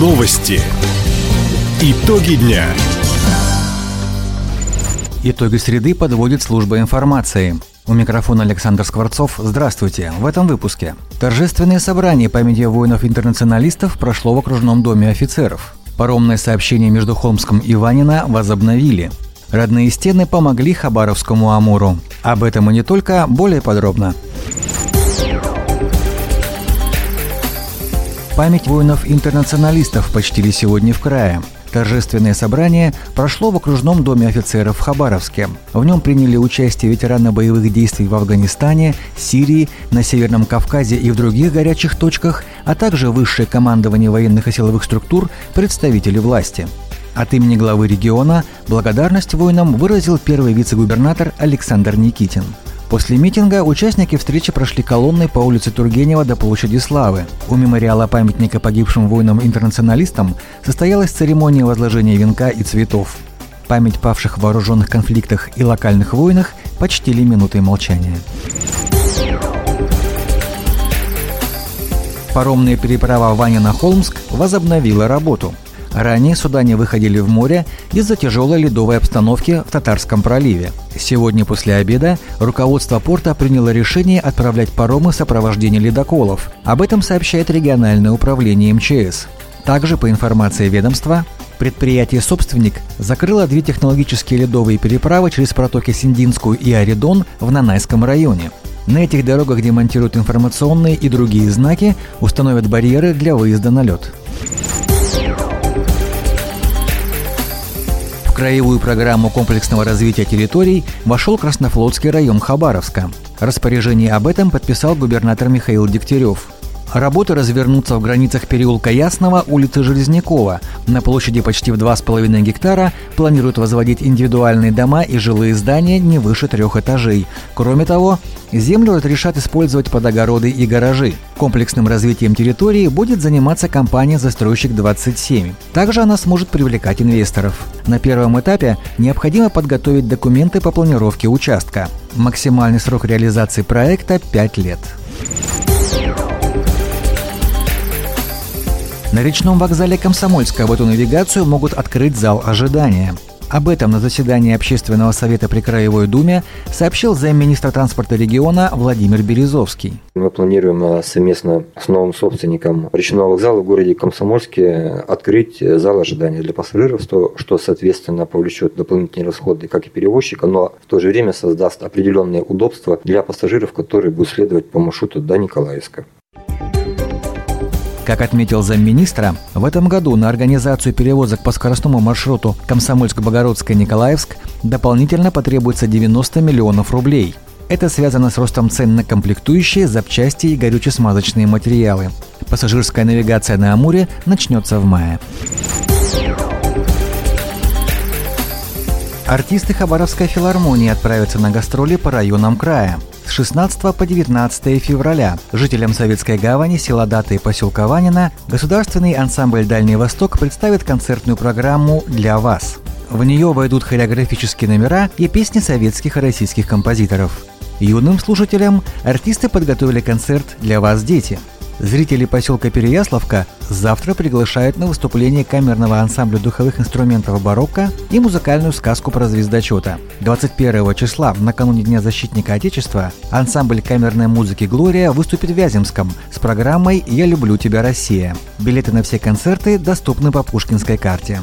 Новости. Итоги дня. Итоги среды подводит служба информации. У микрофона Александр Скворцов. Здравствуйте. В этом выпуске. Торжественное собрание памяти воинов-интернационалистов прошло в окружном доме офицеров. Паромное сообщение между Холмском и Ванина возобновили. Родные стены помогли Хабаровскому Амуру. Об этом и не только, более подробно. Память воинов-интернационалистов почтили сегодня в крае. Торжественное собрание прошло в окружном доме офицеров в Хабаровске. В нем приняли участие ветераны боевых действий в Афганистане, Сирии, на Северном Кавказе и в других горячих точках, а также высшее командование военных и силовых структур, представители власти. От имени главы региона благодарность воинам выразил первый вице-губернатор Александр Никитин. После митинга участники встречи прошли колонной по улице Тургенева до площади Славы. У мемориала памятника погибшим воинам-интернационалистам состоялась церемония возложения венка и цветов. Память павших в вооруженных конфликтах и локальных войнах почтили минутой молчания. Паромная переправа Ваня-на-Холмск возобновила работу – Ранее суда не выходили в море из-за тяжелой ледовой обстановки в Татарском проливе. Сегодня после обеда руководство порта приняло решение отправлять паромы в сопровождении ледоколов. Об этом сообщает региональное управление МЧС. Также, по информации ведомства, предприятие-собственник закрыло две технологические ледовые переправы через протоки Синдинскую и Аридон в Нанайском районе. На этих дорогах демонтируют информационные и другие знаки, установят барьеры для выезда на лед. Краевую программу комплексного развития территорий вошел Краснофлотский район Хабаровска. Распоряжение об этом подписал губернатор Михаил Дегтярев. Работы развернутся в границах переулка Ясного, улицы Железнякова. На площади почти в 2,5 гектара планируют возводить индивидуальные дома и жилые здания не выше трех этажей. Кроме того, землю разрешат использовать под огороды и гаражи. Комплексным развитием территории будет заниматься компания «Застройщик 27». Также она сможет привлекать инвесторов. На первом этапе необходимо подготовить документы по планировке участка. Максимальный срок реализации проекта – 5 лет. На речном вокзале Комсомольска в эту навигацию могут открыть зал ожидания. Об этом на заседании Общественного совета при Краевой Думе сообщил замминистра транспорта региона Владимир Березовский. Мы планируем совместно с новым собственником речного вокзала в городе Комсомольске открыть зал ожидания для пассажиров, что, что соответственно повлечет дополнительные расходы как и перевозчика, но в то же время создаст определенные удобства для пассажиров, которые будут следовать по маршруту до Николаевска. Как отметил замминистра, в этом году на организацию перевозок по скоростному маршруту Комсомольск-Богородская-Николаевск дополнительно потребуется 90 миллионов рублей. Это связано с ростом цен на комплектующие, запчасти и горюче-смазочные материалы. Пассажирская навигация на Амуре начнется в мае. Артисты Хабаровской филармонии отправятся на гастроли по районам края с 16 по 19 февраля. Жителям Советской гавани, села Дата и поселка Ванина Государственный ансамбль «Дальний Восток» представит концертную программу «Для вас». В нее войдут хореографические номера и песни советских и российских композиторов. Юным слушателям артисты подготовили концерт «Для вас, дети», Зрители поселка Переяславка завтра приглашают на выступление камерного ансамбля духовых инструментов барокко и музыкальную сказку про звездочета. 21 числа, накануне Дня защитника Отечества, ансамбль камерной музыки «Глория» выступит в Вяземском с программой «Я люблю тебя, Россия». Билеты на все концерты доступны по пушкинской карте.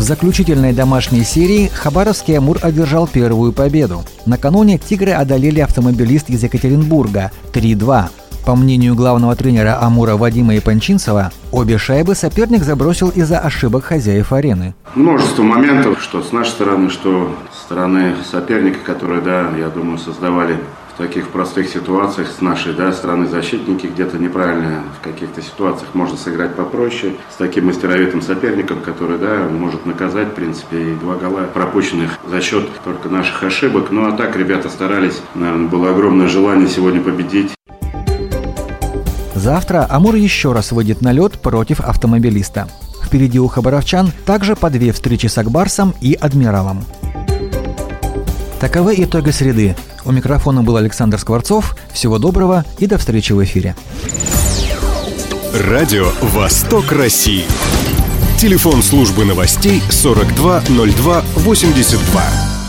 В заключительной домашней серии Хабаровский «Амур» одержал первую победу. Накануне «Тигры» одолели автомобилист из Екатеринбурга 3-2. По мнению главного тренера «Амура» Вадима Ипанчинцева, обе шайбы соперник забросил из-за ошибок хозяев арены. Множество моментов, что с нашей стороны, что с стороны соперника, которые, да, я думаю, создавали таких простых ситуациях с нашей да, стороны защитники где-то неправильно в каких-то ситуациях можно сыграть попроще с таким мастеровитым соперником, который да, может наказать, в принципе, и два гола пропущенных за счет только наших ошибок. Ну а так ребята старались, наверное, было огромное желание сегодня победить. Завтра Амур еще раз выйдет на лед против автомобилиста. Впереди у хабаровчан также по две встречи с Акбарсом и Адмиралом. Таковы итоги среды. У микрофона был Александр Скворцов. Всего доброго и до встречи в эфире. Радио «Восток России». Телефон службы новостей 420282.